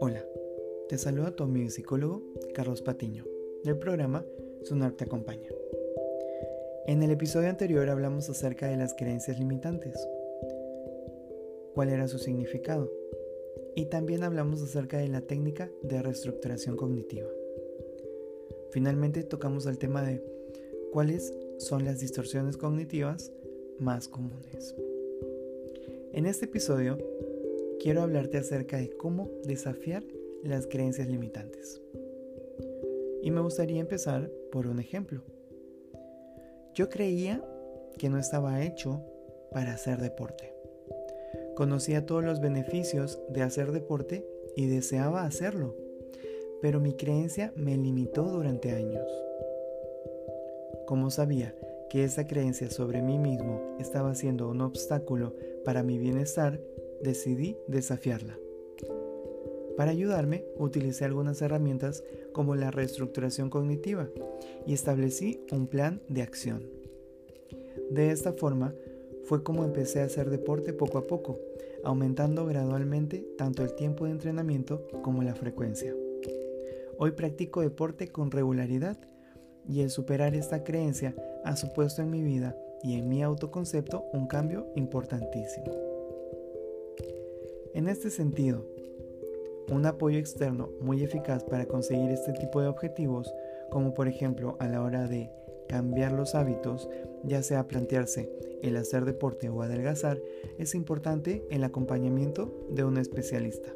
Hola, te saluda tu amigo psicólogo Carlos Patiño del programa Sunar te acompaña. En el episodio anterior hablamos acerca de las creencias limitantes, cuál era su significado, y también hablamos acerca de la técnica de reestructuración cognitiva. Finalmente tocamos el tema de cuáles son las distorsiones cognitivas más comunes. En este episodio quiero hablarte acerca de cómo desafiar las creencias limitantes. Y me gustaría empezar por un ejemplo. Yo creía que no estaba hecho para hacer deporte. Conocía todos los beneficios de hacer deporte y deseaba hacerlo, pero mi creencia me limitó durante años. Como sabía que esa creencia sobre mí mismo estaba siendo un obstáculo para mi bienestar, decidí desafiarla. Para ayudarme, utilicé algunas herramientas como la reestructuración cognitiva y establecí un plan de acción. De esta forma, fue como empecé a hacer deporte poco a poco, aumentando gradualmente tanto el tiempo de entrenamiento como la frecuencia. Hoy practico deporte con regularidad y el superar esta creencia ha supuesto en mi vida y en mi autoconcepto un cambio importantísimo. En este sentido, un apoyo externo muy eficaz para conseguir este tipo de objetivos, como por ejemplo a la hora de cambiar los hábitos, ya sea plantearse el hacer deporte o adelgazar, es importante el acompañamiento de un especialista.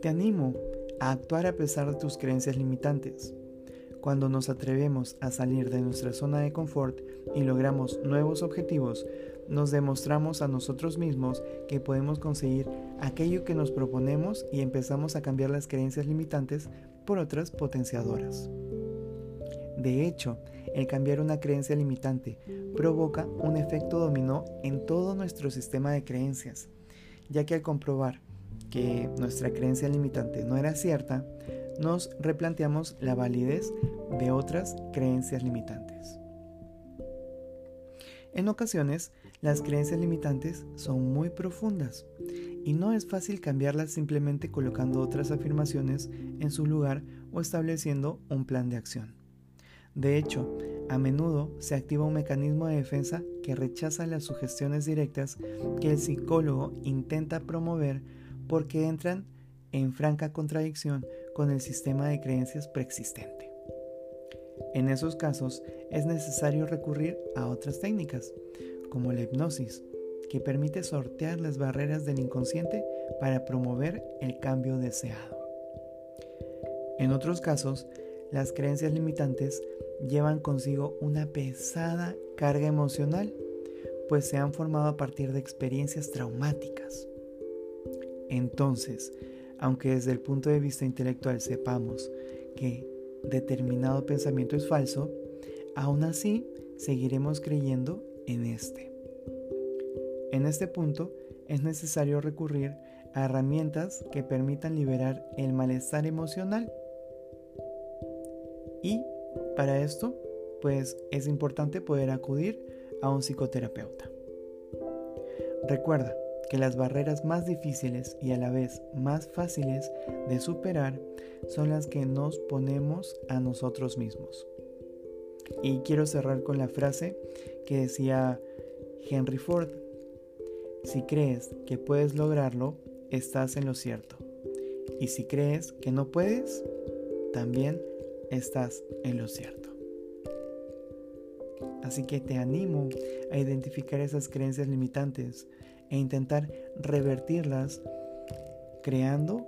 Te animo a actuar a pesar de tus creencias limitantes. Cuando nos atrevemos a salir de nuestra zona de confort y logramos nuevos objetivos, nos demostramos a nosotros mismos que podemos conseguir aquello que nos proponemos y empezamos a cambiar las creencias limitantes por otras potenciadoras. De hecho, el cambiar una creencia limitante provoca un efecto dominó en todo nuestro sistema de creencias, ya que al comprobar que nuestra creencia limitante no era cierta, nos replanteamos la validez de otras creencias limitantes. En ocasiones, las creencias limitantes son muy profundas y no es fácil cambiarlas simplemente colocando otras afirmaciones en su lugar o estableciendo un plan de acción. De hecho, a menudo se activa un mecanismo de defensa que rechaza las sugestiones directas que el psicólogo intenta promover porque entran en franca contradicción con el sistema de creencias preexistente. En esos casos es necesario recurrir a otras técnicas, como la hipnosis, que permite sortear las barreras del inconsciente para promover el cambio deseado. En otros casos, las creencias limitantes llevan consigo una pesada carga emocional, pues se han formado a partir de experiencias traumáticas. Entonces, aunque desde el punto de vista intelectual sepamos que determinado pensamiento es falso, aún así seguiremos creyendo en este. En este punto es necesario recurrir a herramientas que permitan liberar el malestar emocional. Y para esto, pues es importante poder acudir a un psicoterapeuta. Recuerda, que las barreras más difíciles y a la vez más fáciles de superar son las que nos ponemos a nosotros mismos. Y quiero cerrar con la frase que decía Henry Ford, si crees que puedes lograrlo, estás en lo cierto. Y si crees que no puedes, también estás en lo cierto. Así que te animo a identificar esas creencias limitantes e intentar revertirlas creando,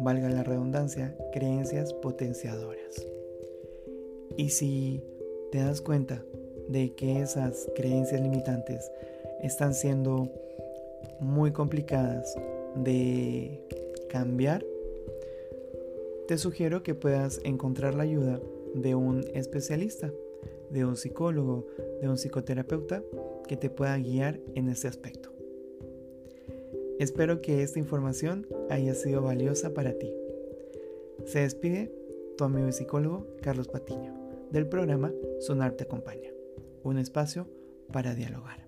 valga la redundancia, creencias potenciadoras. Y si te das cuenta de que esas creencias limitantes están siendo muy complicadas de cambiar, te sugiero que puedas encontrar la ayuda de un especialista, de un psicólogo, de un psicoterapeuta que te pueda guiar en ese aspecto. Espero que esta información haya sido valiosa para ti. Se despide tu amigo y psicólogo Carlos Patiño del programa Sonar te acompaña, un espacio para dialogar.